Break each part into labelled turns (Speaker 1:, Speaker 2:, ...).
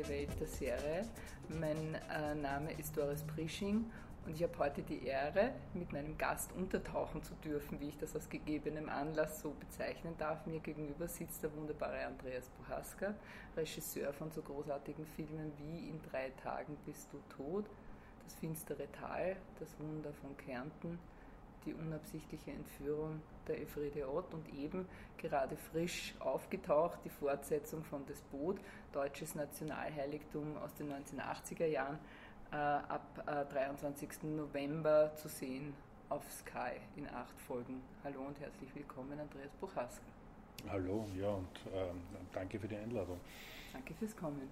Speaker 1: spannende Welt der Serie. Mein äh, Name ist Doris Prisching und ich habe heute die Ehre, mit meinem Gast untertauchen zu dürfen, wie ich das aus gegebenem Anlass so bezeichnen darf. Mir gegenüber sitzt der wunderbare Andreas Buhaska, Regisseur von so großartigen Filmen wie In drei Tagen bist du tot, Das finstere Tal, Das Wunder von Kärnten, die unabsichtliche Entführung der Elfriede Ott und eben gerade frisch aufgetaucht die Fortsetzung von Das Boot, deutsches Nationalheiligtum aus den 1980er Jahren, äh, ab äh, 23. November zu sehen auf Sky in acht Folgen. Hallo und herzlich willkommen, Andreas Buchaska.
Speaker 2: Hallo, ja, und ähm, danke für die Einladung.
Speaker 1: Danke fürs Kommen.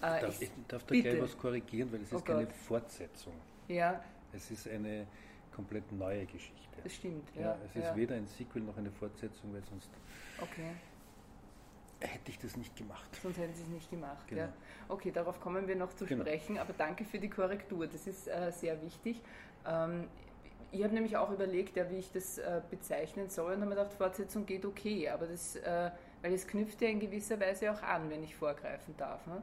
Speaker 2: Äh, darf, ich, darf da bitte. gleich was korrigieren, weil es ist oh keine Fortsetzung.
Speaker 1: Ja.
Speaker 2: Es ist eine komplett neue Geschichte.
Speaker 1: Das stimmt, ja.
Speaker 2: ja es ist ja. weder ein Sequel noch eine Fortsetzung, weil sonst
Speaker 1: okay.
Speaker 2: Hätte ich das nicht gemacht.
Speaker 1: Sonst hätten Sie es nicht gemacht, genau. ja. Okay, darauf kommen wir noch zu genau. sprechen, aber danke für die Korrektur, das ist äh, sehr wichtig. Ähm, ich habe nämlich auch überlegt, ja, wie ich das äh, bezeichnen soll und habe mir gedacht, Fortsetzung geht okay, aber das, äh, weil es knüpft ja in gewisser Weise auch an, wenn ich vorgreifen darf. Ne?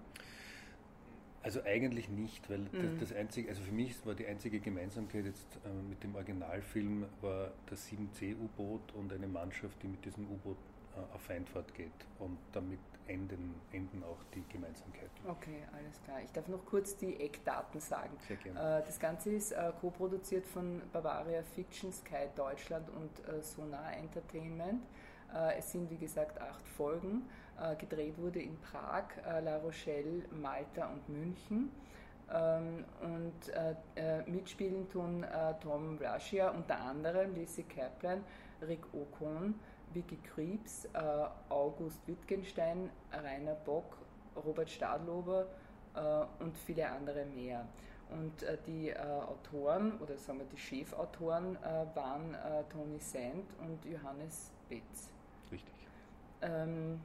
Speaker 2: Also eigentlich nicht, weil mhm. das, das, einzige, also für mich war die einzige Gemeinsamkeit jetzt äh, mit dem Originalfilm war das 7C-U-Boot und eine Mannschaft, die mit diesem U-Boot auf Feindfahrt geht. Und damit enden, enden auch die Gemeinsamkeiten.
Speaker 1: Okay, alles klar. Ich darf noch kurz die Eckdaten sagen.
Speaker 2: Sehr gerne.
Speaker 1: Äh, das Ganze ist äh, co-produziert von Bavaria Fiction, Sky Deutschland und äh, Sonar Entertainment. Äh, es sind wie gesagt acht Folgen. Äh, gedreht wurde in Prag, äh, La Rochelle, Malta und München. Ähm, und mitspielen tun Tom Russia, unter anderem Lizzie Kaplan, Rick Ocon, Vicky Kriebs, August Wittgenstein, Rainer Bock, Robert Stadlober und viele andere mehr. Und äh, die äh, Autoren oder sagen wir die Chefautoren äh, waren Tony Sand und Johannes Betz.
Speaker 2: Richtig.
Speaker 1: Ähm,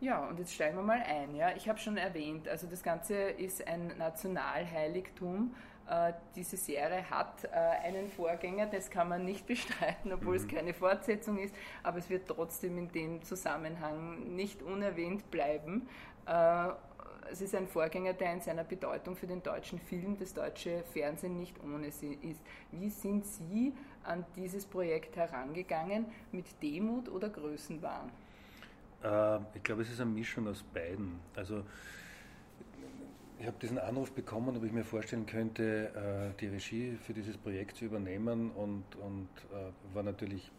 Speaker 1: ja, und jetzt steigen wir mal ein. Ja. Ich habe schon erwähnt, also das Ganze ist ein Nationalheiligtum. Äh, diese Serie hat äh, einen Vorgänger, das kann man nicht bestreiten, obwohl mhm. es keine Fortsetzung ist, aber es wird trotzdem in dem Zusammenhang nicht unerwähnt bleiben. Äh, es ist ein Vorgänger, der in seiner Bedeutung für den deutschen Film, das deutsche Fernsehen nicht ohne sie ist. Wie sind Sie an dieses Projekt herangegangen? Mit Demut oder Größenwahn?
Speaker 2: Ich glaube, es ist eine Mischung aus beiden. Also ich habe diesen Anruf bekommen, ob ich mir vorstellen könnte, äh, die Regie für dieses Projekt zu übernehmen und, und äh, war natürlich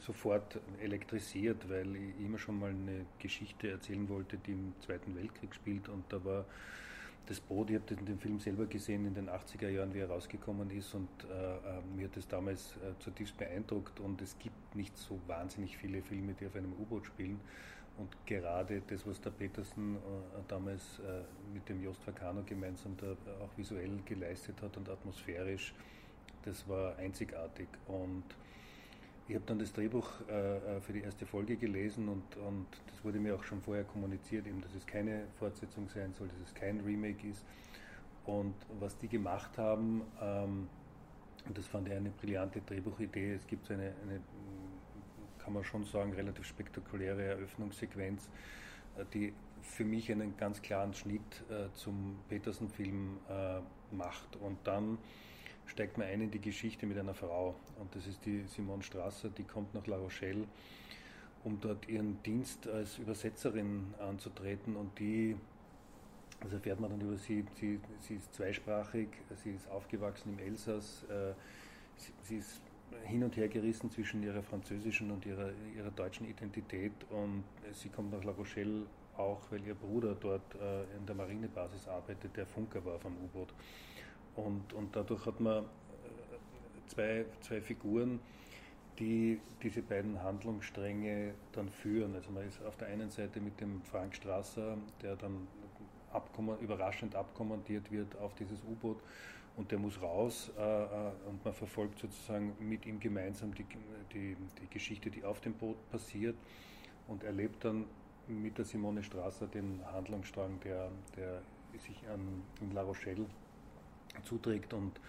Speaker 2: sofort elektrisiert, weil ich immer schon mal eine Geschichte erzählen wollte, die im Zweiten Weltkrieg spielt. Und da war das Boot, ich habe den Film selber gesehen in den 80er Jahren, wie er rausgekommen ist. Und äh, äh, mir hat das damals äh, zutiefst beeindruckt. Und es gibt nicht so wahnsinnig viele Filme, die auf einem U-Boot spielen und gerade das, was der Petersen äh, damals äh, mit dem Jost Vacano gemeinsam da auch visuell geleistet hat und atmosphärisch, das war einzigartig und ich habe dann das Drehbuch äh, für die erste Folge gelesen und, und das wurde mir auch schon vorher kommuniziert, eben, dass es keine Fortsetzung sein soll, dass es kein Remake ist. Und was die gemacht haben, ähm, und das fand ich eine brillante Drehbuchidee, es gibt so eine, eine, kann man schon sagen, relativ spektakuläre Eröffnungssequenz, äh, die für mich einen ganz klaren Schnitt äh, zum Petersen-Film äh, macht. Und dann steigt man ein in die Geschichte mit einer Frau. Und das ist die Simone Strasser, die kommt nach La Rochelle, um dort ihren Dienst als Übersetzerin anzutreten. Und die, das erfährt man dann über sie, sie, sie ist zweisprachig, sie ist aufgewachsen im Elsass, sie, sie ist hin und her gerissen zwischen ihrer französischen und ihrer, ihrer deutschen Identität und sie kommt nach La Rochelle auch, weil ihr Bruder dort äh, in der Marinebasis arbeitet, der Funker war vom U-Boot. Und, und dadurch hat man äh, zwei, zwei Figuren, die diese beiden Handlungsstränge dann führen. Also man ist auf der einen Seite mit dem Frank Strasser, der dann überraschend abkommandiert wird auf dieses U-Boot und der muss raus äh, äh, und man verfolgt sozusagen mit ihm gemeinsam die, die, die Geschichte, die auf dem Boot passiert und erlebt dann mit der Simone Strasser den Handlungsstrang, der, der sich an, in La Rochelle zuträgt und,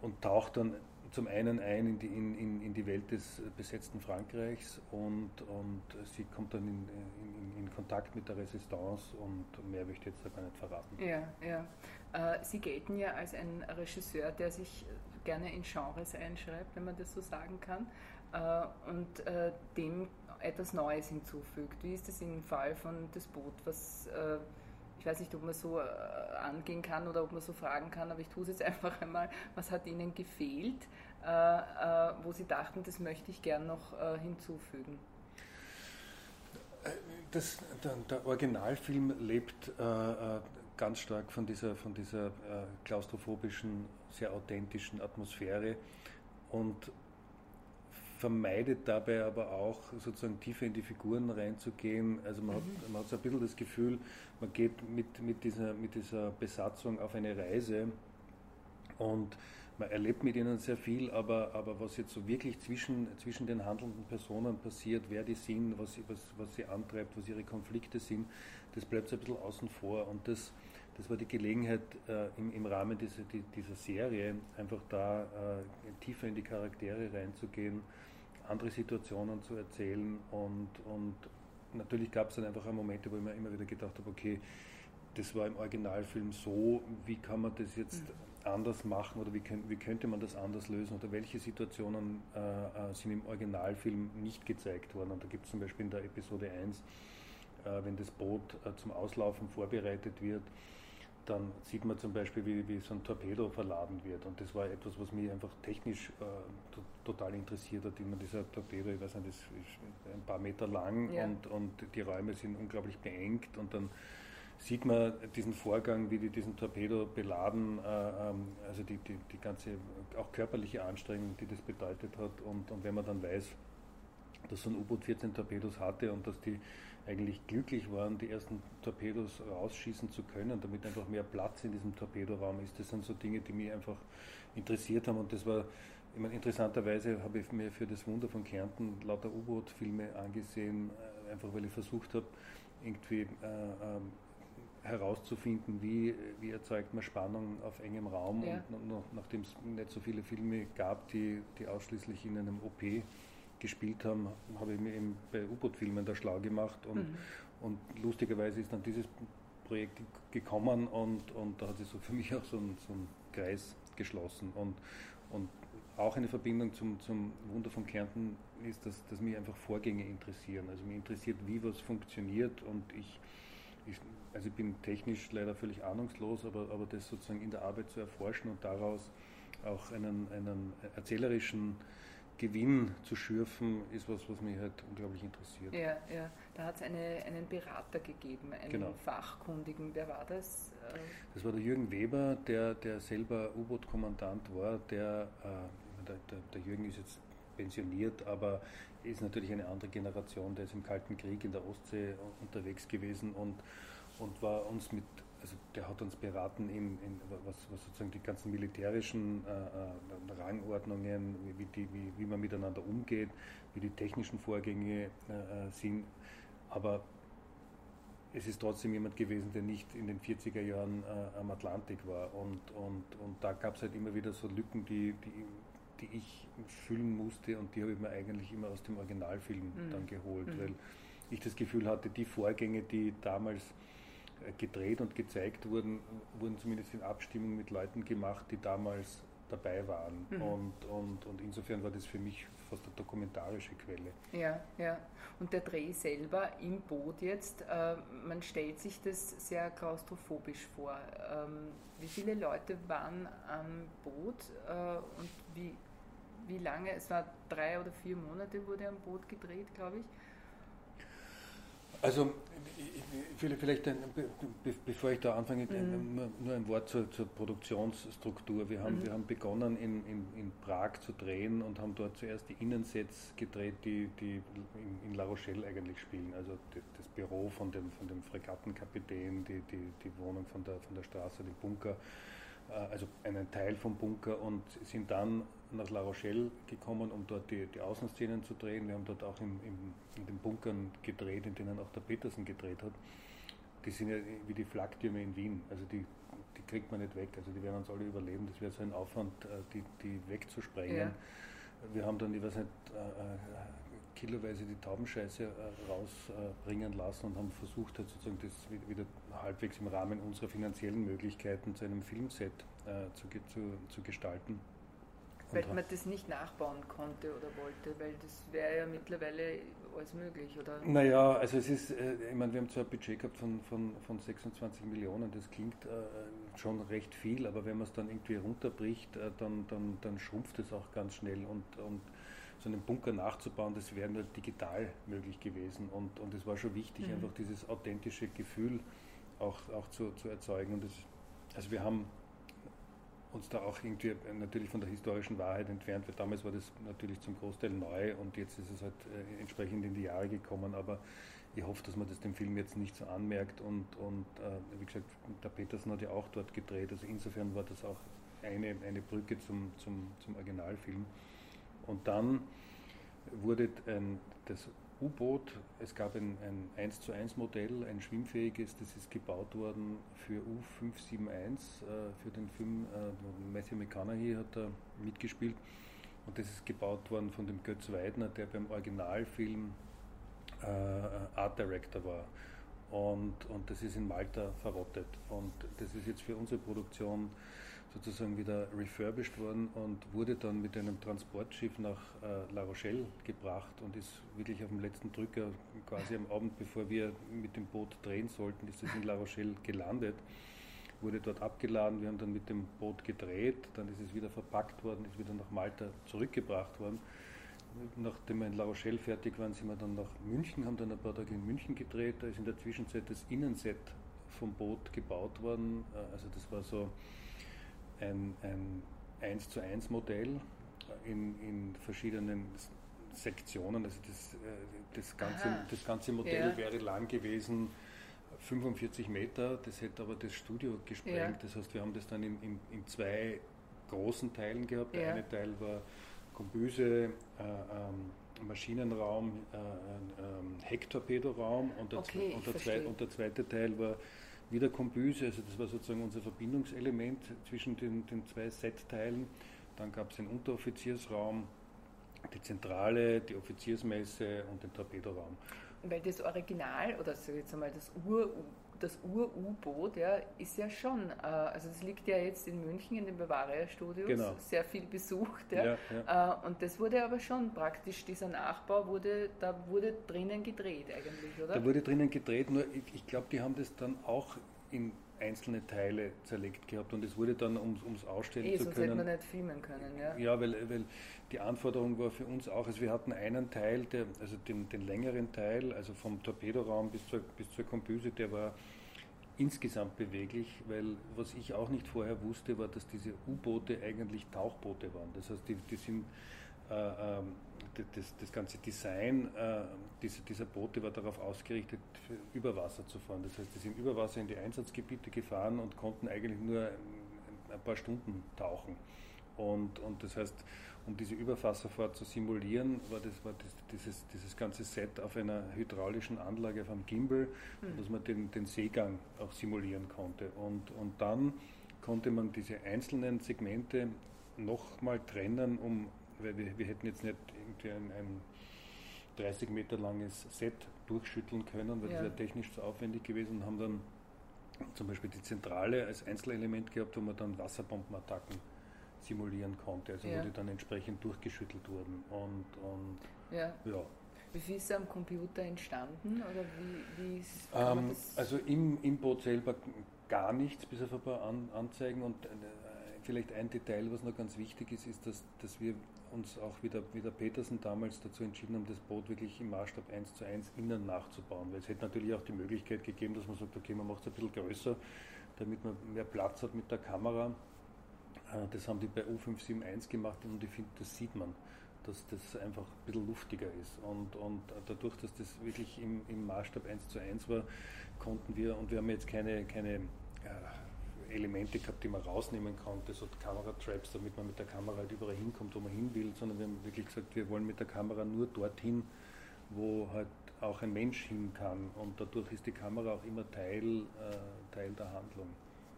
Speaker 2: und taucht dann zum einen ein in die, in, in die Welt des besetzten Frankreichs und, und sie kommt dann in, in, in Kontakt mit der Resistance und mehr möchte ich jetzt gar nicht verraten.
Speaker 1: Ja, ja. Äh, sie gelten ja als ein Regisseur, der sich gerne in Genres einschreibt, wenn man das so sagen kann, äh, und äh, dem etwas Neues hinzufügt. Wie ist es im Fall von Das Boot, was ich weiß nicht, ob man so angehen kann oder ob man so fragen kann, aber ich tue es jetzt einfach einmal, was hat Ihnen gefehlt, wo Sie dachten, das möchte ich gern noch hinzufügen?
Speaker 2: Das, der, der, Originalfilm lebt äh, ganz stark von dieser, von dieser äh, klaustrophobischen, sehr authentischen Atmosphäre und vermeidet dabei aber auch sozusagen tiefer in die Figuren reinzugehen. Also man, mhm. hat, man hat so ein bisschen das Gefühl, man geht mit, mit, dieser, mit dieser Besatzung auf eine Reise und man erlebt mit ihnen sehr viel, aber, aber was jetzt so wirklich zwischen, zwischen den handelnden Personen passiert, wer die sind, was, was, was sie antreibt, was ihre Konflikte sind, das bleibt so ein bisschen außen vor. Und das, das war die Gelegenheit, äh, im, im Rahmen dieser, die, dieser Serie einfach da äh, tiefer in die Charaktere reinzugehen, andere Situationen zu erzählen und, und natürlich gab es dann einfach Momente, wo ich mir immer wieder gedacht habe, okay, das war im Originalfilm so, wie kann man das jetzt mhm. Anders machen oder wie, wie, könnte man das anders lösen oder welche Situationen äh, äh sind im Originalfilm nicht gezeigt worden. Und da gibt es zum Beispiel in der Episode 1, äh, wenn das Boot äh, zum Auslaufen vorbereitet wird, dann sieht man zum Beispiel, wie, wie so ein Torpedo verladen wird. Und das war etwas, was mich einfach technisch äh, total interessiert hat. Immer dieser Torpedo, ich weiß nicht, das ist ein paar Meter lang ja. und, und die Räume sind unglaublich beengt. Und dann sieht man diesen Vorgang, wie die diesen Torpedo beladen, äh, ähm, also die, die, die ganze auch körperliche Anstrengung, die das bedeutet hat. Und, und wenn man dann weiß, dass so ein U-Boot 14 Torpedos hatte und dass die eigentlich glücklich waren, die ersten Torpedos rausschießen zu können, damit einfach mehr Platz in diesem Torpedoraum ist. Das sind so Dinge, die mich einfach interessiert haben und das war, ich meine, interessanterweise habe ich mir für das Wunder von Kärnten lauter U-Boot-Filme angesehen, äh, einfach weil ich versucht habe, irgendwie äh, äh, herauszufinden, wie, wie erzeugt man Spannung auf engem Raum. Ja. Und nachdem es nicht so viele Filme gab, die, die ausschließlich in einem OP gespielt haben, habe ich mir eben bei U-Boot-Filmen da schlau gemacht und, mhm. und lustigerweise ist dann dieses Projekt gekommen und, und da hat sich so für mich auch so ein, so ein Kreis geschlossen und, und auch eine Verbindung zum, zum Wunder von Kärnten ist, dass, dass mich einfach Vorgänge interessieren. Also mich interessiert, wie was funktioniert und ich, ich, also ich bin technisch leider völlig ahnungslos, aber, aber das sozusagen in der Arbeit zu erforschen und daraus auch einen, einen erzählerischen Gewinn zu schürfen, ist was, was mich halt unglaublich interessiert.
Speaker 1: Ja, ja. Da hat es eine, einen Berater gegeben, einen genau. Fachkundigen. Wer war das?
Speaker 2: Äh, das war der Jürgen Weber, der, der selber U-Boot-Kommandant war. Der, äh, der, der, der Jürgen ist jetzt pensioniert, aber ist natürlich eine andere Generation. Der ist im Kalten Krieg in der Ostsee unterwegs gewesen und, und war uns mit also der hat uns beraten, in, in was, was, sozusagen die ganzen militärischen äh, äh, Rangordnungen, wie, die, wie, wie, man miteinander umgeht, wie die technischen Vorgänge äh, äh sind. Aber es ist trotzdem jemand gewesen, der nicht in den 40er Jahren äh, am Atlantik war. Und, und, und da gab es halt immer wieder so Lücken, die, die, die ich füllen musste und die habe ich mir eigentlich immer aus dem Originalfilm mhm. dann geholt, mhm. weil ich das Gefühl hatte, die Vorgänge, die damals gedreht und gezeigt wurden, wurden zumindest in Abstimmung mit Leuten gemacht, die damals dabei waren. Mhm. Und, und, und insofern war das für mich fast eine dokumentarische Quelle.
Speaker 1: Ja, ja. Und der Dreh selber im Boot jetzt, äh, man stellt sich das sehr klaustrophobisch vor. Ähm, wie viele Leute waren am Boot äh, und wie, wie lange? Es war drei oder vier Monate wurde am Boot gedreht, glaube ich.
Speaker 2: Also vielleicht, ein, bevor ich da anfange, mhm. nur ein Wort zur, zur Produktionsstruktur. Wir haben, mhm. wir haben begonnen in, in, in, Prag zu drehen und haben dort zuerst die Innensets gedreht, die, die in, La Rochelle eigentlich spielen. Also das Büro von dem, von dem Fregattenkapitän, die, die, die Wohnung von der, von der Straße, den Bunker also einen Teil vom Bunker und sind dann nach La Rochelle gekommen, um dort die, die Außenszenen zu drehen. Wir haben dort auch im, im, in den Bunkern gedreht, in denen auch der Petersen gedreht hat. Die sind ja wie die Flaktürme in Wien. Also die, die kriegt man nicht weg. Also die werden uns alle überleben. Das wäre so ein Aufwand, äh, die, die wegzusprengen. Ja. Wir haben dann, ich weiß nicht, äh, äh, kiloweise die Taubenscheiße rausbringen lassen und haben versucht, halt sozusagen das wieder halbwegs im Rahmen unserer finanziellen Möglichkeiten zu einem Filmset zu, zu, zu gestalten.
Speaker 1: Weil man das nicht nachbauen konnte oder wollte, weil das wäre ja mittlerweile alles möglich, oder?
Speaker 2: Naja, also es ist, äh, ich meine, wir haben zwar ein Budget gehabt von, von, von 26 Millionen, das klingt äh, schon recht viel, aber wenn man es dann irgendwie runterbricht, äh, dann, dann, dann schrumpft es auch ganz schnell und, und so einen Bunker nachzubauen, das wäre nur digital möglich gewesen. Und, und es war schon wichtig, mhm. einfach dieses authentische Gefühl auch, auch zu, zu erzeugen. Und das, also wir haben uns da auch irgendwie natürlich von der historischen Wahrheit entfernt, weil damals war das natürlich zum Großteil neu und jetzt ist es halt äh, entsprechend in die Jahre gekommen, aber ich hoffe, dass man das dem Film jetzt nicht so anmerkt. Und, und äh, wie gesagt, der Petersen hat ja auch dort gedreht, also insofern war das auch eine, eine Brücke zum, zum, zum Originalfilm. Und dann wurde das U-Boot, es gab ein, ein 1 zu 1 Modell, ein schwimmfähiges, das ist gebaut worden für U571, äh, für den Film, äh, Matthew McConaughey hat da mitgespielt und das ist gebaut worden von dem Götz Weidner, der beim Originalfilm äh, Art Director war. Und, und das ist in Malta verrottet. Und das ist jetzt für unsere Produktion sozusagen wieder refurbished worden und wurde dann mit einem Transportschiff nach äh, La Rochelle gebracht und ist wirklich auf dem letzten Drücker, quasi am Abend, bevor wir mit dem Boot drehen sollten, ist es in La Rochelle gelandet, wurde dort abgeladen, wir haben dann mit dem Boot gedreht, dann ist es wieder verpackt worden, ist wieder nach Malta zurückgebracht worden. Nachdem wir in La Rochelle fertig waren, sind wir dann nach München, haben dann ein paar Tage in München gedreht. Da ist in der Zwischenzeit das Innenset vom Boot gebaut worden. Äh, also das war so ein, ein 1 zu 1 Modell in, in verschiedenen Sektionen. Also das, äh, das, ganze, das ganze Modell ja. wäre lang gewesen, 45 Meter, das hätte aber das Studio gesprengt. Ja. Das heißt, wir haben das dann in, in, in zwei großen Teilen gehabt. Der ja. eine Teil war Kombüse, äh, ähm, Maschinenraum, äh, ähm, Hecktorpedoraum und der, okay, und, der und der zweite Teil war wieder Kombüse, also das war sozusagen unser Verbindungselement zwischen den, den zwei Set-Teilen. Dann gab es den Unteroffiziersraum, die Zentrale, die Offiziersmesse und den Torpedoraum.
Speaker 1: Weil das Original, oder sag jetzt einmal das Ur das Ur-U-Boot ja, ist ja schon, äh, also es liegt ja jetzt in München in den Bavaria Studios, genau. sehr viel besucht. Ja. ja, ja. Äh, und das wurde aber schon praktisch, dieser Nachbau wurde, da wurde drinnen gedreht eigentlich, oder?
Speaker 2: Da wurde drinnen gedreht, nur ich, ich glaube, die haben das dann auch in einzelne Teile zerlegt gehabt und es wurde dann, um es ausstellen eh, zu können.
Speaker 1: hätte man nicht filmen können, ja.
Speaker 2: Ja, weil, weil die Anforderung war für uns auch, also wir hatten einen Teil, der, also den, den längeren Teil, also vom Torpedoraum bis zur, bis zur Kombüse, der war insgesamt beweglich, weil was ich auch nicht vorher wusste, war, dass diese U-Boote eigentlich Tauchboote waren. Das heißt, die, die sind äh, äh, das, das, ganze Design äh, dieser, dieser, Boote war darauf ausgerichtet, über Wasser zu fahren. Das heißt, die sind über Wasser in die Einsatzgebiete gefahren und konnten eigentlich nur ein paar Stunden tauchen. Und, und das heißt, um diese Überwasserfahrt zu simulieren, war, das, war das, dieses, dieses ganze Set auf einer hydraulischen Anlage, auf einem Gimbal, mhm. dass man den, den Seegang auch simulieren konnte. Und, und dann konnte man diese einzelnen Segmente nochmal trennen, um, weil wir, wir hätten jetzt nicht irgendwie ein, ein 30 Meter langes Set durchschütteln können, weil ja. das wäre technisch zu aufwendig gewesen und haben dann zum Beispiel die Zentrale als Einzelelement gehabt, wo man dann Wasserbombenattacken simulieren konnte, also ja. wo die dann entsprechend durchgeschüttelt wurden. Und, und
Speaker 1: ja. ja. Wie viel ist am Computer entstanden? Oder wie, wie ist,
Speaker 2: ähm, also im, im Boot selber gar nichts, bis auf ein paar An Anzeigen. Und äh, vielleicht ein Detail, was noch ganz wichtig ist, ist, dass, dass wir uns auch wieder, wie der Petersen damals dazu entschieden haben, das Boot wirklich im Maßstab 1 zu 1 innen nachzubauen. Weil es hätte natürlich auch die Möglichkeit gegeben, dass man sagt, okay, man macht es ein bisschen größer, damit man mehr Platz hat mit der Kamera. Äh, das haben die bei U571 gemacht und ich finde, das sieht man, dass das einfach ein bisschen luftiger ist. Und, und dadurch, dass das wirklich im, im Maßstab 1 zu 1 war, konnten wir, und wir haben jetzt keine, keine äh, Elemente gehabt, die man rausnehmen konnte, so Kameratraps, damit man mit der Kamera halt überall hinkommt, wo man hin will, sondern wir haben wirklich gesagt, wir wollen mit der Kamera nur dorthin, wo halt auch ein Mensch hin kann. Und dadurch ist die Kamera auch immer Teil, äh, Teil der Handlung.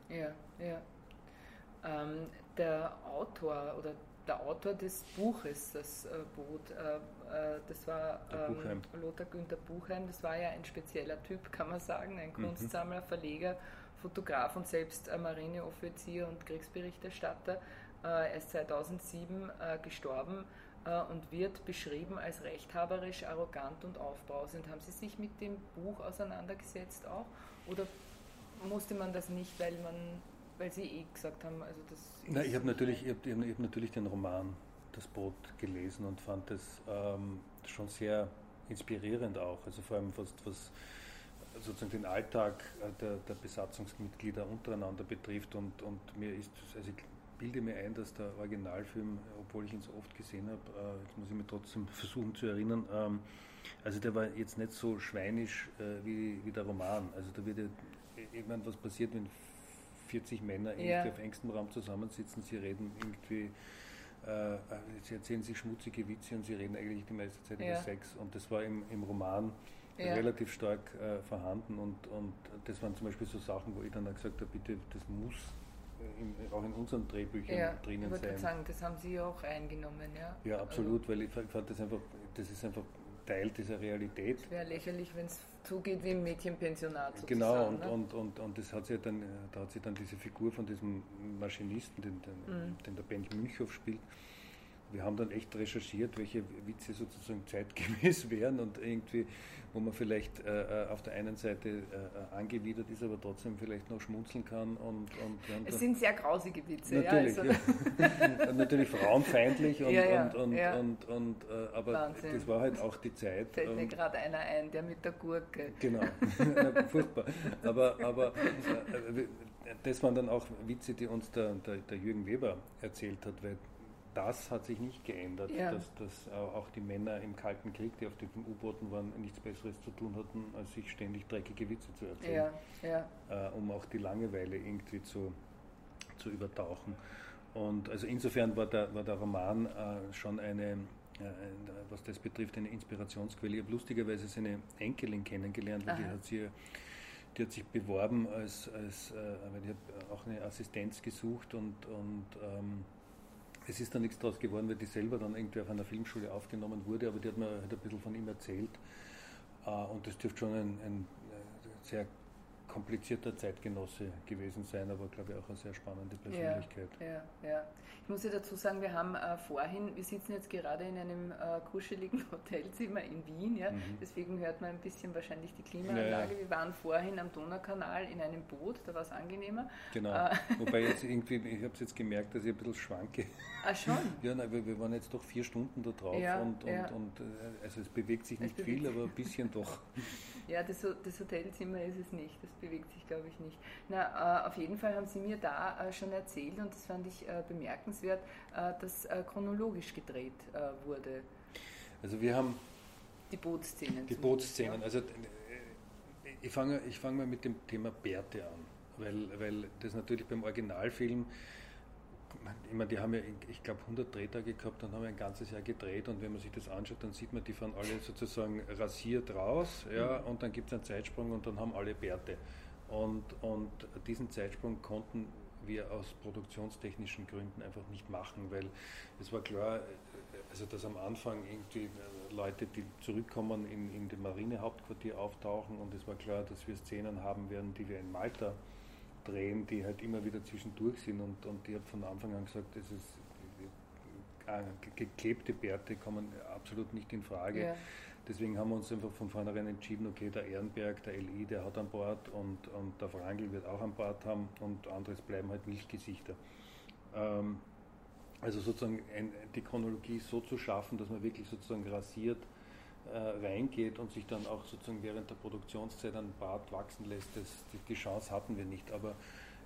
Speaker 1: Ja, ja. Ähm, der Autor oder der Autor des Buches, das äh, Boot, äh, äh, das war ähm, Lothar Günther Buchheim, das war ja ein spezieller Typ, kann man sagen, ein mhm. Kunstsammler, Verleger, Fotograf und selbst äh, Marineoffizier und Kriegsberichterstatter. Äh, er ist 2007 äh, gestorben und wird beschrieben als rechthaberisch, arrogant und aufbrausend. Haben Sie sich mit dem Buch auseinandergesetzt auch? Oder musste man das nicht, weil man weil Sie eh gesagt haben, also das.
Speaker 2: Na, ich habe natürlich, hab, hab natürlich den Roman Das Boot gelesen und fand es ähm, schon sehr inspirierend auch. Also vor allem was, was sozusagen den Alltag äh, der, der Besatzungsmitglieder untereinander betrifft und, und mir ist, also ich bilde mir ein, dass der Originalfilm, obwohl ich ihn so oft gesehen habe, äh, jetzt muss ich mir trotzdem versuchen zu erinnern, ähm, also der war jetzt nicht so schweinisch äh, wie, wie der Roman. Also da wird ja, ich meine, was passiert, wenn 40 Männer ja. auf engstem Raum zusammensitzen, sie reden irgendwie, äh, sie erzählen sich schmutzige Witze und sie reden eigentlich die meiste Zeit ja. über Sex. Und das war im, im Roman ja. relativ stark äh, vorhanden und, und das waren zum Beispiel so Sachen, wo ich dann gesagt habe, bitte, das muss äh, in, auch in unseren Drehbüchern ja, drinnen
Speaker 1: ich sein. sagen, das haben Sie auch eingenommen, ja?
Speaker 2: Ja, absolut, also, weil ich fand das einfach, das ist einfach Teil dieser Realität.
Speaker 1: Es wäre lächerlich, wenn es zugeht wie im Mädchenpensionat.
Speaker 2: Genau, und, ne? und, und, und das hat sich dann, da hat sich dann diese Figur von diesem Maschinisten, den, den, mhm. den der Bent Münchhoff spielt, wir haben dann echt recherchiert, welche Witze sozusagen zeitgemäß wären und irgendwie, wo man vielleicht äh, äh auf der einen Seite äh, äh, angewidert ist, aber trotzdem vielleicht noch schmunzeln kann. Und, und
Speaker 1: es sind sehr grausige Witze,
Speaker 2: natürlich, ja. Also. ja. natürlich frauenfeindlich und, ja, und, und, und, und äh, aber Wahnsinn. das war halt auch die Zeit.
Speaker 1: Fällt mir gerade einer ein, der mit der Gurke.
Speaker 2: Genau, furchtbar. Aber, aber äh, das waren dann auch Witze, die uns der, der, der Jürgen Weber erzählt hat, weil das hat sich nicht geändert, ja. dass, dass auch die Männer im Kalten Krieg, die auf den U-Booten waren, nichts Besseres zu tun hatten, als sich ständig dreckige Witze zu erzählen, ja, ja. Äh, um auch die Langeweile irgendwie zu, zu übertauchen. Und also insofern war der, war der Roman äh, schon eine, äh, was das betrifft, eine Inspirationsquelle. Ich habe lustigerweise seine Enkelin kennengelernt, weil die hat, sie, die hat sich beworben als, als äh, die hat auch eine Assistenz gesucht und, und ähm, es ist dann nichts daraus geworden, weil die selber dann irgendwie auf einer Filmschule aufgenommen wurde, aber die hat mir halt ein bisschen von ihm erzählt. Äh, und das dürfte schon ein, ein äh, sehr komplizierter Zeitgenosse gewesen sein, aber glaube ich auch eine sehr spannende Persönlichkeit.
Speaker 1: Ja, ja, ja. Ich muss ja dazu sagen, wir haben äh, vorhin, wir sitzen jetzt gerade in einem äh, kuscheligen Hotelzimmer in Wien, ja, mhm. deswegen hört man ein bisschen wahrscheinlich die Klimaanlage. Ja, wir waren vorhin am Donaukanal in einem Boot, da war es angenehmer.
Speaker 2: Genau, äh, wobei jetzt irgendwie, ich habe es jetzt gemerkt, dass ich ein bisschen schwanke.
Speaker 1: Ah, schon?
Speaker 2: Ja, nein, wir, wir waren jetzt doch vier Stunden da drauf und, und, und, äh, also es bewegt sich nicht bewegt viel, aber ein bisschen doch.
Speaker 1: Ja, das, das, Hotelzimmer ist es nicht, das bewegt sich, glaube ich, nicht. Na, äh, auf jeden Fall haben Sie mir da äh, schon erzählt, und das fand ich äh, bemerkenswert, äh, dass äh, chronologisch gedreht wurde.
Speaker 2: Also wir haben...
Speaker 1: Die Bootsszenen.
Speaker 2: Die Bootsszenen. Also ich fange ich fang mal mit dem Thema Bärte an, weil, weil das natürlich beim Originalfilm ich meine, die haben ja, ich glaube, 100 Drehtage gehabt und haben ein ganzes Jahr gedreht und wenn man sich das anschaut, dann sieht man, die fahren alle sozusagen rasiert raus ja, mhm. und dann gibt es einen Zeitsprung und dann haben alle Bärte. Und, und diesen Zeitsprung konnten wir aus produktionstechnischen Gründen einfach nicht machen, weil es war klar, also dass am Anfang irgendwie Leute, die zurückkommen in, in dem Marinehauptquartier auftauchen und es war klar, dass wir Szenen haben werden, die wir in Malta drehen, die halt immer wieder zwischendurch sind und, und ich habe von Anfang an gesagt, das ist äh, geklebte Bärte kommen absolut nicht in Frage. Ja. Deswegen haben wir uns einfach von vornherein entschieden, okay, der Ehrenberg, der LI, der hat an Bord und, und der Frangel wird auch an Bord haben und anderes bleiben halt Milchgesichter. Ähm, also sozusagen ein, die Chronologie so zu schaffen, dass man wirklich sozusagen rasiert äh, reingeht und sich dann auch sozusagen während der Produktionszeit ein Bart wachsen lässt, das, die, die Chance hatten wir nicht. Aber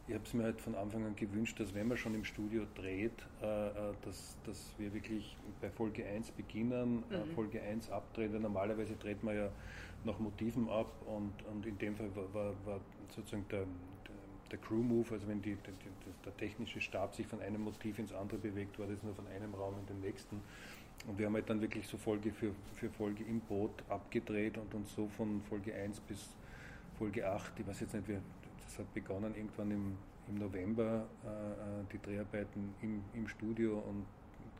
Speaker 2: ich habe es mir halt von Anfang an gewünscht, dass wenn man schon im Studio dreht, äh, äh dass, dass wir wirklich bei Folge 1 beginnen, äh, mhm. äh, Folge 1 abdrehen. Normalerweise dreht man ja nach Motiven ab und, und in dem Fall war, war, war sozusagen der, der Crew-Move, also wenn die, die, der technische Stab sich von einem Motiv ins andere bewegt, war das nur von einem Raum in den nächsten. Und wir haben halt dann wirklich so Folge für, für Folge im Boot abgedreht und uns so von Folge 1 bis Folge 8, ich weiß jetzt nicht, wie, das hat begonnen irgendwann im, im November äh, die Dreharbeiten im, im Studio und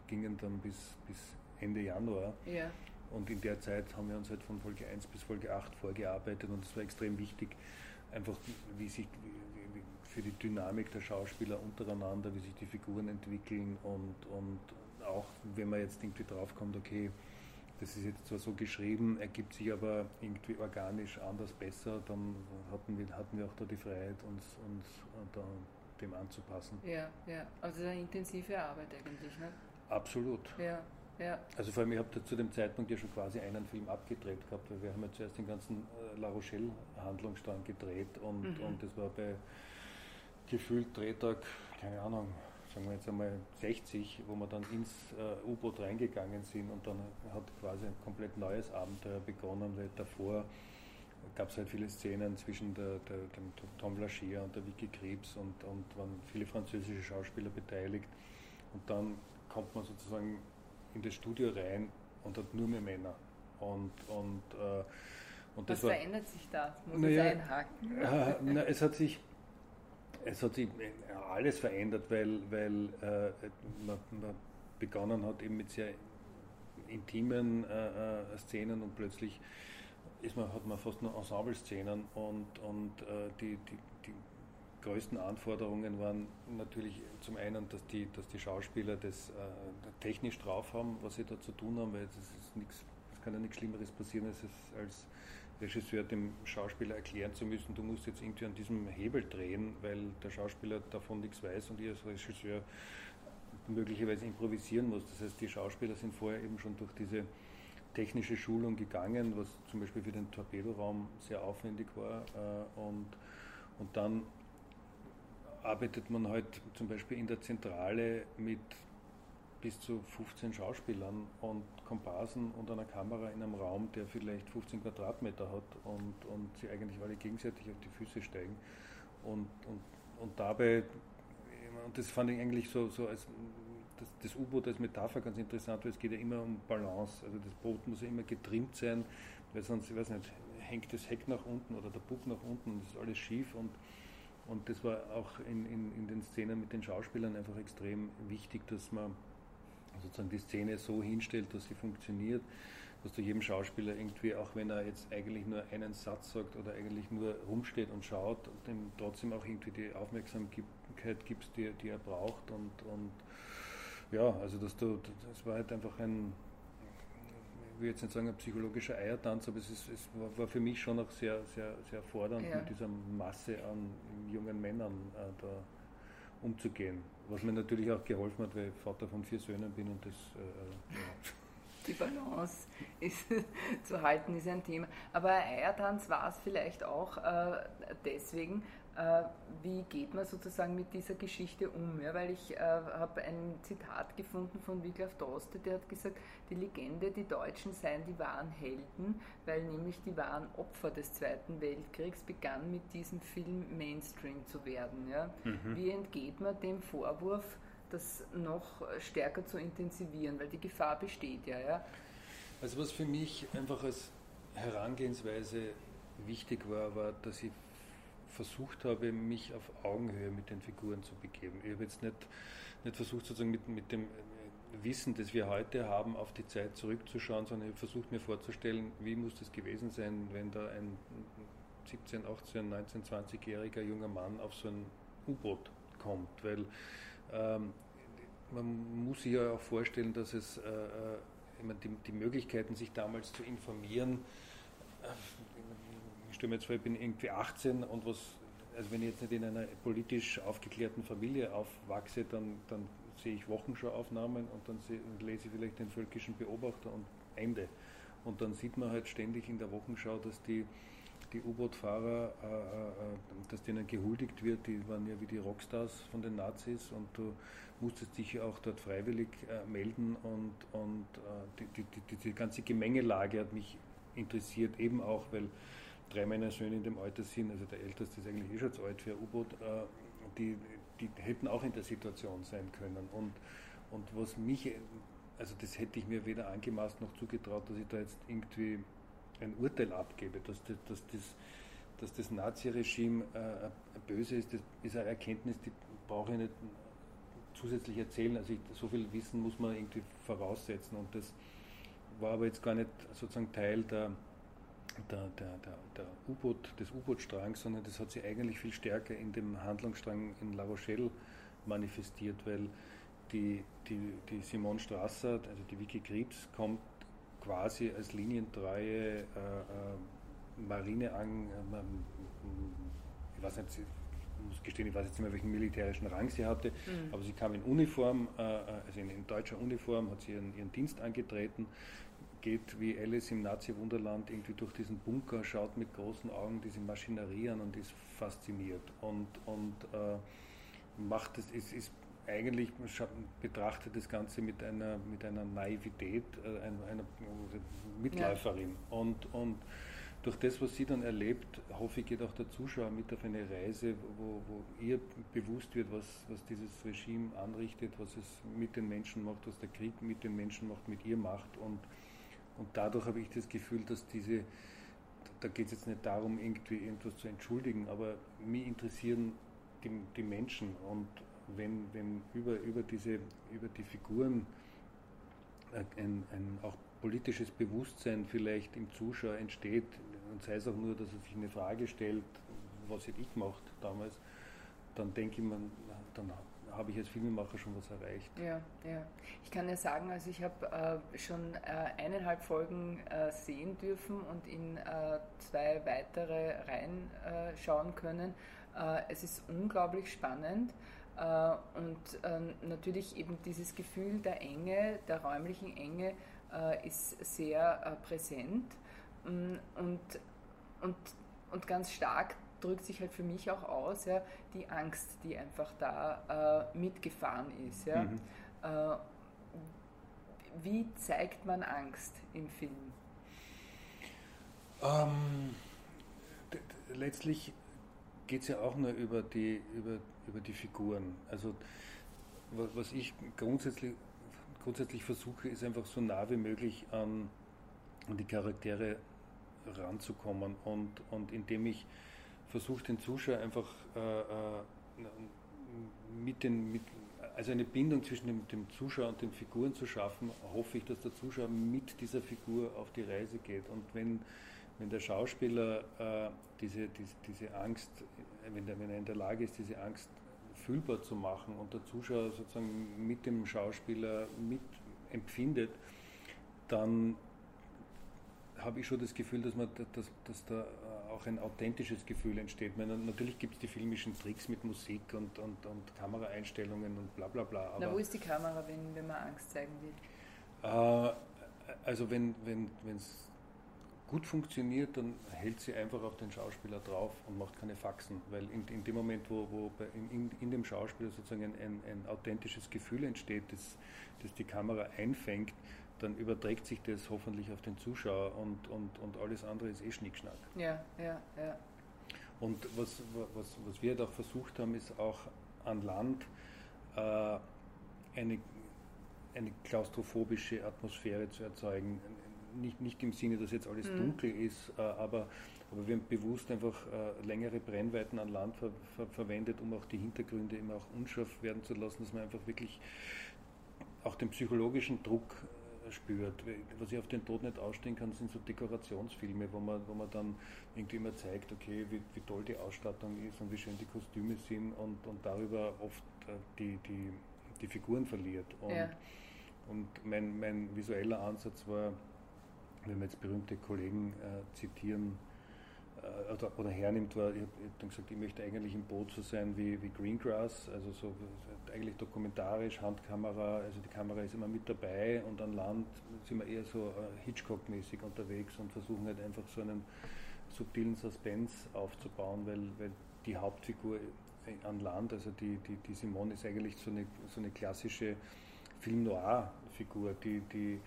Speaker 2: gingen dann bis, bis Ende Januar.
Speaker 1: Ja.
Speaker 2: Und in der Zeit haben wir uns halt von Folge 1 bis Folge 8 vorgearbeitet und es war extrem wichtig, einfach wie sich wie, wie, für die Dynamik der Schauspieler untereinander, wie sich die Figuren entwickeln und, und auch wenn man jetzt irgendwie draufkommt, okay, das ist jetzt zwar so geschrieben, ergibt sich aber irgendwie organisch anders besser, dann hatten wir, hatten wir auch da die Freiheit, uns, uns da, dem anzupassen.
Speaker 1: Ja, ja, also eine intensive Arbeit eigentlich, ne?
Speaker 2: Absolut.
Speaker 1: Ja, ja.
Speaker 2: Also vor allem, ich habe zu dem Zeitpunkt ja schon quasi einen Film abgedreht gehabt, weil wir haben ja zuerst den ganzen äh, La Rochelle-Handlungsstrang gedreht und, mhm. und das war bei gefühlt Drehtag, keine Ahnung, sagen wir jetzt einmal 60, wo wir dann ins äh, U-Boot reingegangen sind und dann hat quasi ein komplett neues Abenteuer begonnen, weil davor gab es halt viele Szenen zwischen der, der, dem Tom Lachier und der Vicky Krebs und, und waren viele französische Schauspieler beteiligt und dann kommt man sozusagen in das Studio rein und hat nur mehr Männer. Und, und, äh, und
Speaker 1: Was
Speaker 2: war,
Speaker 1: verändert sich da? Muss
Speaker 2: na
Speaker 1: ich einhaken?
Speaker 2: Äh, na, es hat sich es hat sich alles verändert, weil, weil äh, man, man, begonnen hat eben mit sehr intimen äh, äh, Szenen und plötzlich ist man, hat man fast nur Ensemble-Szenen und, und äh, die, die, die größten Anforderungen waren natürlich zum einen, dass die, dass die Schauspieler das äh, technisch drauf haben, was sie da zu tun haben, weil das ist nichts, es kann ja nichts Schlimmeres passieren, als, als Regisseur dem Schauspieler erklären zu müssen, du musst jetzt irgendwie an diesem Hebel drehen, weil der Schauspieler davon nichts weiß und ich als Regisseur möglicherweise improvisieren muss. Das heißt, die Schauspieler sind vorher eben schon durch diese technische Schulung gegangen, was zum Beispiel für den Torpedoraum sehr aufwendig war. Äh, und, und dann arbeitet man halt zum Beispiel in der Zentrale mit bis zu 15 Schauspielern und Komparsen und einer Kamera in einem Raum, der vielleicht 15 Quadratmeter hat und, und sie eigentlich alle gegenseitig auf die Füße steigen. Und, und, und dabei, und das fand ich eigentlich so, so als das, das U-Boot als Metapher ganz interessant, weil es geht ja immer um Balance. Also das Boot muss ja immer getrimmt sein, weil sonst, ich weiß nicht, hängt das Heck nach unten oder der Bug nach unten und es ist alles schief und und das war auch in, in, in den Szenen mit den Schauspielern einfach extrem wichtig, dass man sozusagen die Szene so hinstellt, dass sie funktioniert, dass du jedem Schauspieler irgendwie, auch wenn er jetzt eigentlich nur einen Satz sagt oder eigentlich nur rumsteht und schaut, dem trotzdem auch irgendwie die Aufmerksamkeit gibst, die, die er braucht und, und ja, also dass du, das war halt einfach ein, ich will jetzt nicht sagen ein psychologischer Eiertanz, aber es, ist, es war, für mich schon auch sehr, sehr, sehr fordernd ja. mit dieser Masse an jungen Männern äh, da umzugehen. Was mir natürlich auch geholfen hat, weil ich Vater von vier Söhnen bin und das. Äh.
Speaker 1: Die Balance ist, zu halten ist ein Thema. Aber Eiertanz war es vielleicht auch äh, deswegen, wie geht man sozusagen mit dieser Geschichte um? Ja, weil ich äh, habe ein Zitat gefunden von Wiglaf Droste, der hat gesagt, die Legende, die Deutschen seien die wahren Helden, weil nämlich die wahren Opfer des Zweiten Weltkriegs begannen mit diesem Film Mainstream zu werden. Ja? Mhm. Wie entgeht man dem Vorwurf, das noch stärker zu intensivieren, weil die Gefahr besteht ja. ja?
Speaker 2: Also was für mich einfach als Herangehensweise wichtig war, war, dass ich versucht habe, mich auf Augenhöhe mit den Figuren zu begeben. Ich habe jetzt nicht, nicht versucht, sozusagen mit, mit dem Wissen, das wir heute haben, auf die Zeit zurückzuschauen, sondern ich habe versucht, mir vorzustellen, wie muss das gewesen sein, wenn da ein 17, 18, 19, 20-jähriger junger Mann auf so ein U-Boot kommt. Weil ähm, man muss sich ja auch vorstellen, dass es äh, äh die, die Möglichkeiten, sich damals zu informieren, äh, stelle mir jetzt vor, ich bin irgendwie 18 und was, also wenn ich jetzt nicht in einer politisch aufgeklärten Familie aufwachse, dann, dann sehe ich Wochenschauaufnahmen und dann sehe, lese ich vielleicht den völkischen Beobachter und Ende. Und dann sieht man halt ständig in der Wochenschau, dass die, die U-Boot-Fahrer, äh, äh, dass denen gehuldigt wird, die waren ja wie die Rockstars von den Nazis und du musstest dich ja auch dort freiwillig äh, melden und, und äh, die, die, die, die ganze Gemengelage hat mich interessiert, eben auch, weil drei meiner Söhne in dem Alter sind, also der älteste ist eigentlich eh schon zu alt für ein U-Boot, äh, die, die hätten auch in der Situation sein können. Und, und was mich, also das hätte ich mir weder angemaßt noch zugetraut, dass ich da jetzt irgendwie ein Urteil abgebe, dass das, dass das dass das Naziregime äh, böse ist, das ist eine Erkenntnis, die brauche ich nicht zusätzlich erzählen. Also ich, so viel Wissen muss man irgendwie voraussetzen und das war aber jetzt gar nicht sozusagen Teil der, der, der, der, der U-Boot, des U-Boot-Strangs, sondern das hat sich eigentlich viel stärker in dem Handlungsstrang in La Rochelle manifestiert, weil die, die, die Simone Strasser, also die Vicky Krebs, kommt quasi als linientreue äh, äh, Marine an, äh, ich weiß nicht, ich muss gestehen, ich weiß jetzt nicht mehr, welchen militärischen Rang sie hatte, mhm. aber sie kam in Uniform, äh, äh, also in, in, deutscher Uniform, hat sie ihren, ihren Dienst angetreten, geht wie Alice im Nazi-Wunderland irgendwie durch diesen Bunker, schaut mit großen Augen diese Maschinerie an und ist fasziniert und, und äh, macht es, ist, ist eigentlich betrachtet das Ganze mit einer, mit einer Naivität äh, einer, einer Mitläuferin. Ja. Und, und durch das, was sie dann erlebt, hoffe ich, geht auch der Zuschauer mit auf eine Reise, wo, wo ihr bewusst wird, was, was dieses Regime anrichtet, was es mit den Menschen macht, was der Krieg mit den Menschen macht, mit ihr macht. Und, und dadurch habe ich das Gefühl, dass diese, da geht es jetzt nicht darum, irgendwie irgendwas zu entschuldigen, aber mich interessieren die, die Menschen. Und wenn, wenn über, über, diese, über die Figuren ein, ein auch politisches Bewusstsein vielleicht im Zuschauer entsteht, und sei es auch nur, dass er sich eine Frage stellt, was hätte ich gemacht damals, dann denke ich mir, dann habe ich als Filmemacher schon was erreicht.
Speaker 1: Ja, ja. Ich kann ja sagen, also ich habe äh, schon äh, eineinhalb Folgen äh, sehen dürfen und in äh, zwei weitere reinschauen können. Äh, es ist unglaublich spannend. Äh, und natürlich eben dieses Gefühl der Enge, der räumlichen Enge äh, ist sehr äh, präsent mm, und, und, und ganz stark drückt sich halt für mich auch aus, ja, die Angst, die einfach da äh, mitgefahren ist. Ja. Mhm. Äh, wie zeigt man Angst im Film?
Speaker 2: Ähm, letztlich geht es ja auch nur über die, über, über die Figuren. Also was ich grundsätzlich, grundsätzlich versuche, ist einfach so nah wie möglich an, an die Charaktere ranzukommen und, und indem ich versuche, den Zuschauer einfach äh, äh, mit den, mit, also eine Bindung zwischen dem, dem, Zuschauer und den Figuren zu schaffen, hoffe ich, dass der Zuschauer mit dieser Figur auf die Reise geht. Und wenn, wenn der Schauspieler äh, diese, diese, diese Angst, wenn, der, wenn er in der Lage ist, diese Angst fühlbar zu machen und der Zuschauer sozusagen mit dem Schauspieler mit empfindet, dann habe ich schon das Gefühl, dass, man, dass, dass da auch ein authentisches Gefühl entsteht. Meine, natürlich gibt es die filmischen Tricks mit Musik und, und, und Kameraeinstellungen und bla bla bla.
Speaker 1: Na, wo ist die Kamera, wenn, wenn man Angst zeigen will?
Speaker 2: Äh, also wenn es gut funktioniert, dann hält sie einfach auf den Schauspieler drauf und macht keine Faxen, weil in, in dem Moment, wo, wo bei, in, in, dem Schauspieler sozusagen ein, ein, ein authentisches Gefühl entsteht, das, das die Kamera einfängt, dann überträgt sich das hoffentlich auf den Zuschauer und, und, und alles andere ist eh Schnickschnack.
Speaker 1: Ja, ja, ja.
Speaker 2: Und was, was, was wir da versucht haben, ist auch an Land äh, eine, eine klaustrophobische Atmosphäre zu erzeugen, nicht, nicht im Sinne, dass jetzt alles mhm. dunkel ist, äh, aber, aber wir haben bewusst einfach äh, längere Brennweiten an Land ver, ver, verwendet, um auch die Hintergründe immer auch unscharf werden zu lassen, dass man einfach wirklich auch den psychologischen Druck spürt. Was ich auf den Tod nicht ausstehen kann, sind so Dekorationsfilme, wo man, wo man dann irgendwie immer zeigt, okay, wie, wie toll die Ausstattung ist und wie schön die Kostüme sind und, und darüber oft äh, die, die, die Figuren verliert. Und, ja. und mein, mein visueller Ansatz war, wenn wir jetzt berühmte Kollegen äh, zitieren oder, oder, hernimmt, war, ich habe hab dann gesagt, ich möchte eigentlich im Boot so sein wie, wie Greengrass, also so eigentlich dokumentarisch, Handkamera, also die Kamera ist immer mit dabei und an Land sind wir eher so äh, Hitchcock-mäßig unterwegs und versuchen halt einfach so einen subtilen Suspense aufzubauen, weil, weil die Hauptfigur an Land, also die, die, die Simone ist eigentlich so eine, so eine klassische Film-Noir-Figur, die, die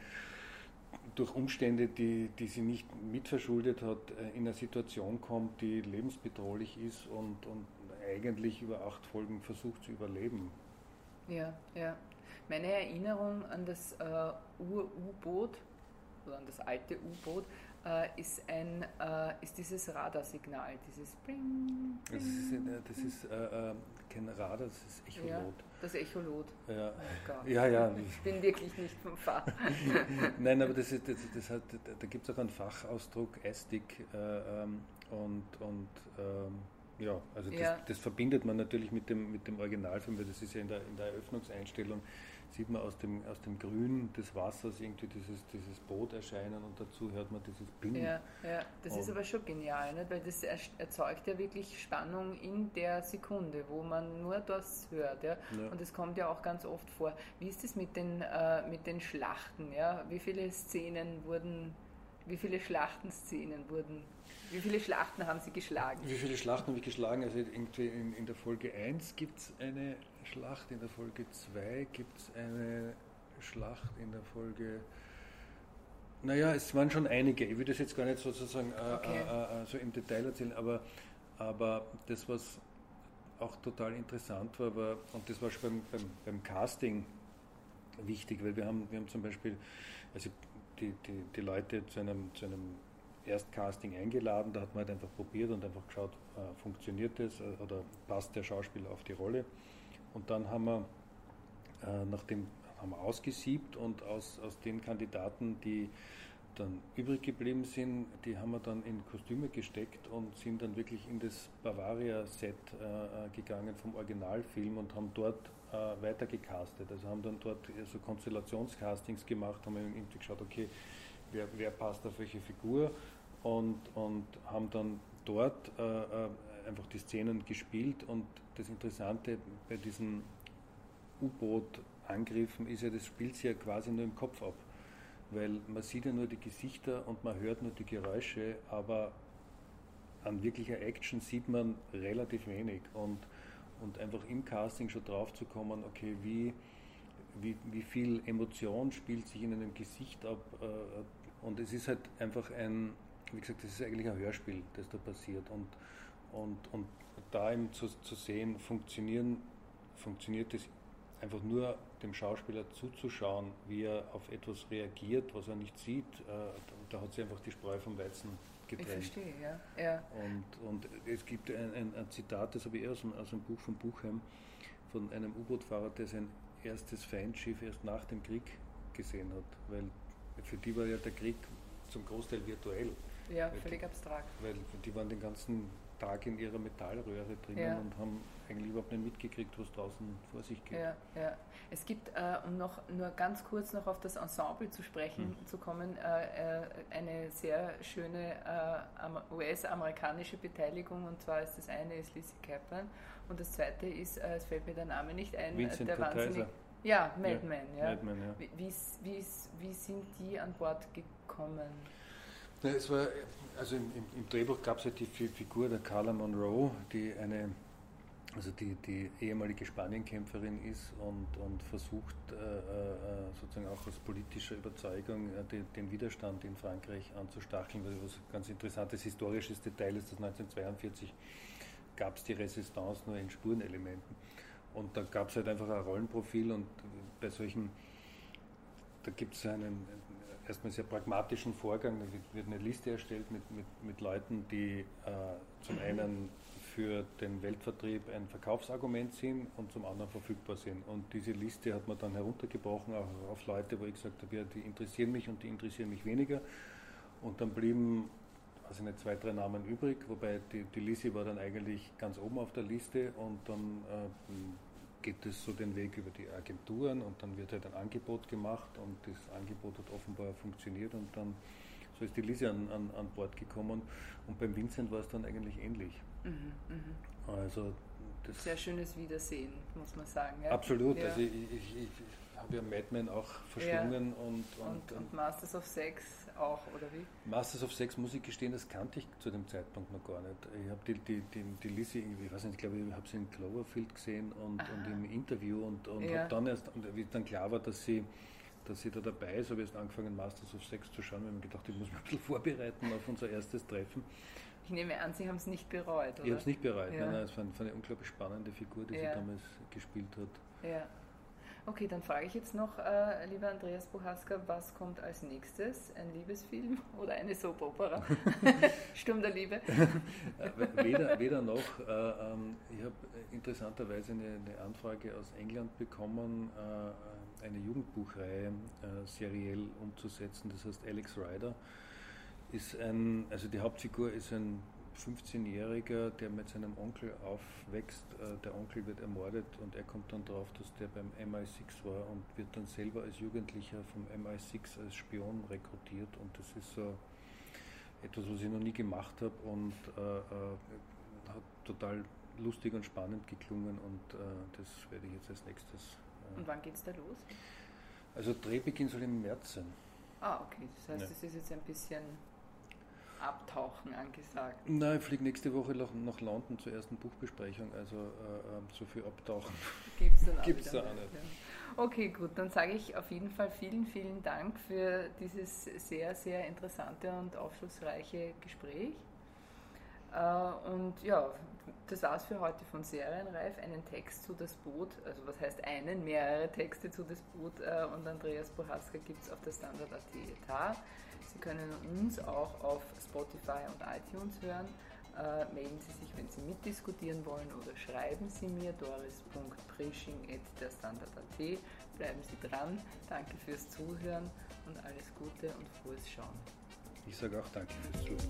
Speaker 2: durch Umstände, die, die sie nicht mitverschuldet hat, äh, in eine Situation kommt, die lebensbedrohlich ist und, und eigentlich über acht Folgen versucht zu überleben.
Speaker 1: Ja, ja. Meine Erinnerung an das äh, Ur-U-Boot oder an das alte U-Boot, äh, ist, ein, äh, ist dieses Radarsignal, dieses Bing,
Speaker 2: Das ist, äh, das ist äh, äh, kein Radar, das ist Echolot.
Speaker 1: Ja, das Echolot.
Speaker 2: Ja.
Speaker 1: Oh.
Speaker 2: Ja, ja.
Speaker 1: Ich bin wirklich nicht vom Fach.
Speaker 2: Nein, aber das ist, das, das hat, da gibt es auch einen Fachausdruck, ASTIC, äh, ähm, und, und ähm, ja, also das,
Speaker 1: Ja.
Speaker 2: das verbindet man natürlich mit dem, mit dem Originalfilm, weil das ist ja in der, in der Eröffnungseinstellung, sieht man aus dem, aus dem Grün des Wassers irgendwie dieses, dieses Boot erscheinen und dazu hört man dieses Bing.
Speaker 1: Ja, ja, das ist
Speaker 2: Und-
Speaker 1: aber schon genial, nicht? weil das er- erzeugt ja wirklich Spannung in der Sekunde, wo man nur das hört. Ja?
Speaker 2: Ja.
Speaker 1: Und es kommt ja auch ganz oft vor. Wie ist es mit den, äh, mit den Schlachten? Ja? Wie viele Szenen wurden, wie viele Schlachtenszenen wurden, wie viele Schlachten haben Sie geschlagen?
Speaker 2: Wie viele Schlachten habe ich geschlagen? Also irgendwie in, in der Folge 1 gibt es eine Schlacht, in der Folge 2 gibt es eine Schlacht, in der Folge. Naja, es waren schon einige. Ich würde das jetzt gar nicht sozusagen äh,
Speaker 1: Okay.
Speaker 2: äh, äh, so im Detail erzählen, aber, aber das, was auch total interessant war, war und das war schon beim, beim, beim Casting wichtig, weil wir haben, wir haben zum Beispiel also die, die, die Leute zu einem, zu einem Erstcasting eingeladen, da hat man halt einfach probiert und einfach geschaut, äh, funktioniert das äh, oder passt der Schauspieler auf die Rolle. Und dann haben wir, äh, nachdem haben wir ausgesiebt und aus, aus den Kandidaten, die dann übrig geblieben sind, die haben wir dann in Kostüme gesteckt und sind dann wirklich in das Bavaria-Set äh, äh, gegangen vom Originalfilm und haben dort äh, weiter gecastet. Also haben dann dort äh, so Konstellationscastings gemacht, haben irgendwie geschaut, okay, wer, wer passt auf welche Figur und, und haben dann dort äh, äh, einfach die Szenen gespielt und das Interessante bei diesen U-Boot-Angriffen ist ja, das spielt sich ja quasi nur im Kopf ab, weil man sieht ja nur die Gesichter und man hört nur die Geräusche, aber an wirklicher Action sieht man relativ wenig und, und einfach im Casting schon drauf zu kommen, okay, wie, wie, wie viel Emotion spielt sich in einem Gesicht ab äh, und es ist halt einfach ein, wie gesagt, das ist eigentlich ein Hörspiel, das da passiert und, und, und da eben zu, zu sehen, funktionieren, funktioniert es einfach nur dem Schauspieler zuzuschauen, wie er auf etwas reagiert, was er nicht sieht, äh, da hat sich einfach die Spreu vom Weizen
Speaker 1: Ich
Speaker 2: getrennt.
Speaker 1: verstehe, ja. ja.
Speaker 2: Und, und es gibt ein, ein, ein Zitat, das habe ich eher aus, einem- aus einem Buch von Buchheim, von einem U-Boot-Fahrer, der sein erstes Feindschiff erst nach dem Krieg gesehen hat. Weil für die war ja der Krieg zum Großteil virtuell.
Speaker 1: Ja, völlig abstrakt.
Speaker 2: Weil die waren den ganzen Tag in ihrer Metallröhre drinnen
Speaker 1: Ja.
Speaker 2: und haben eigentlich überhaupt nicht mitgekriegt, was draußen vor sich geht.
Speaker 1: Ja, ja. Es gibt, äh, um noch nur ganz kurz noch auf das Ensemble zu sprechen
Speaker 2: Mhm.
Speaker 1: zu kommen, äh, äh, eine sehr schöne äh, am- US-amerikanische Beteiligung und zwar ist das eine ist Lizzie Kaplan und das zweite ist, äh, es fällt mir der Name nicht ein,
Speaker 2: Vincent
Speaker 1: der wahnsinnig. Ja, Madman, ja.
Speaker 2: Ja.
Speaker 1: Wie, wie, wie, wie sind die an Bord gekommen?
Speaker 2: Ja, es war, also im, im, im Drehbuch gab es ja die Fi- Figur der Carla Monroe, die eine, also die, die ehemalige Spanienkämpferin ist und, und versucht äh, äh, sozusagen auch aus politischer Überzeugung äh, den, den Widerstand in Frankreich anzustacheln, was ganz interessantes historisches Detail ist, dass 1942 gab es die Resistance nur in Spurenelementen. Und da gab es halt einfach ein Rollenprofil und bei solchen da gibt es einen erstmal sehr pragmatischen Vorgang. Da wird, eine Liste erstellt mit, mit, mit Leuten, die äh, zum einen für den Weltvertrieb ein Verkaufsargument sind und zum anderen verfügbar sind. Und diese Liste hat man dann heruntergebrochen auch auf Leute, wo ich gesagt habe, ja, die interessieren mich und die interessieren mich weniger. Und dann blieben also nicht zwei, drei Namen übrig, wobei die, die Lisi war dann eigentlich ganz oben auf der Liste und dann äh, geht es so den Weg über die Agenturen und dann wird halt ein Angebot gemacht und das Angebot hat offenbar funktioniert und dann so ist die Lisi an, an, an Bord gekommen und beim Vincent war es dann eigentlich ähnlich.
Speaker 1: Mhm, mhm.
Speaker 2: Also das
Speaker 1: Sehr schönes Wiedersehen, muss man sagen. Ja?
Speaker 2: absolut,
Speaker 1: Ja.
Speaker 2: also ich, ich, ich habe ja Mad Men auch verschlungen und, und,
Speaker 1: Und, und Masters of Sex auch, oder wie?
Speaker 2: Masters of Sex, muss ich gestehen, das kannte ich zu dem Zeitpunkt noch gar nicht. Ich habe die, die, die, die Lizzie, irgendwie, ich weiß nicht, ich glaube, ich habe sie in Cloverfield gesehen und,
Speaker 1: Aha.
Speaker 2: und im Interview und, und
Speaker 1: Ja.
Speaker 2: habe dann erst, wie dann klar war, dass sie, dass sie da dabei ist, habe ich erst angefangen, Masters of Sex zu schauen, weil ich mir gedacht, ich muss mich ein bisschen vorbereiten auf unser erstes Treffen.
Speaker 1: Ich nehme an, Sie haben es nicht bereut, oder?
Speaker 2: Ich habe es nicht bereit.
Speaker 1: Ja.
Speaker 2: Nein, nein, es war eine, war eine unglaublich spannende Figur, die
Speaker 1: Ja.
Speaker 2: sie damals gespielt hat.
Speaker 1: Ja. Okay, dann frage ich jetzt noch, äh, lieber Andreas Bohaska, was kommt als nächstes? Ein Liebesfilm oder eine Soap-Opera? Sturm der Liebe?
Speaker 2: weder, weder noch. Äh, ähm, ich habe interessanterweise eine, eine, Anfrage aus England bekommen, äh, eine Jugendbuchreihe äh, seriell umzusetzen. Das heißt, Alex Ryder ist ein, also die Hauptfigur ist ein 15-Jähriger, der mit seinem Onkel aufwächst. Äh, der Onkel wird ermordet und er kommt dann drauf, dass der beim MI6 war und wird dann selber als Jugendlicher vom MI6 als Spion rekrutiert. Und das ist so etwas, was ich noch nie gemacht habe und äh, äh, hat total lustig und spannend geklungen und äh, das werde ich jetzt als nächstes.
Speaker 1: Äh, und wann geht es da los?
Speaker 2: Also Drehbeginn soll im März sein.
Speaker 1: Ah, okay. Das heißt, es ja. ist jetzt ein bisschen Abtauchen angesagt?
Speaker 2: Nein, ich fliege nächste Woche nach, nach London zur ersten Buchbesprechung, also äh, ähm, so viel Abtauchen
Speaker 1: gibt es da auch nicht. Ja. Okay, gut, dann sage ich auf jeden Fall vielen, vielen Dank für dieses sehr, sehr interessante und aufschlussreiche Gespräch. Äh, und ja, das war's für heute von Serienreif. Einen Text zu das Boot, also was heißt einen, mehrere Texte zu das Boot äh, und Andreas Bohaska gibt es auf der Standard.at Etat. Sie können uns auch auf Spotify und iTunes hören. Äh, melden Sie sich, wenn Sie mitdiskutieren wollen oder schreiben Sie mir doris.prisching.derstandard.at. Bleiben Sie dran. Danke fürs Zuhören und alles Gute und frohes Schauen.
Speaker 2: Ich sage auch danke fürs Zuhören.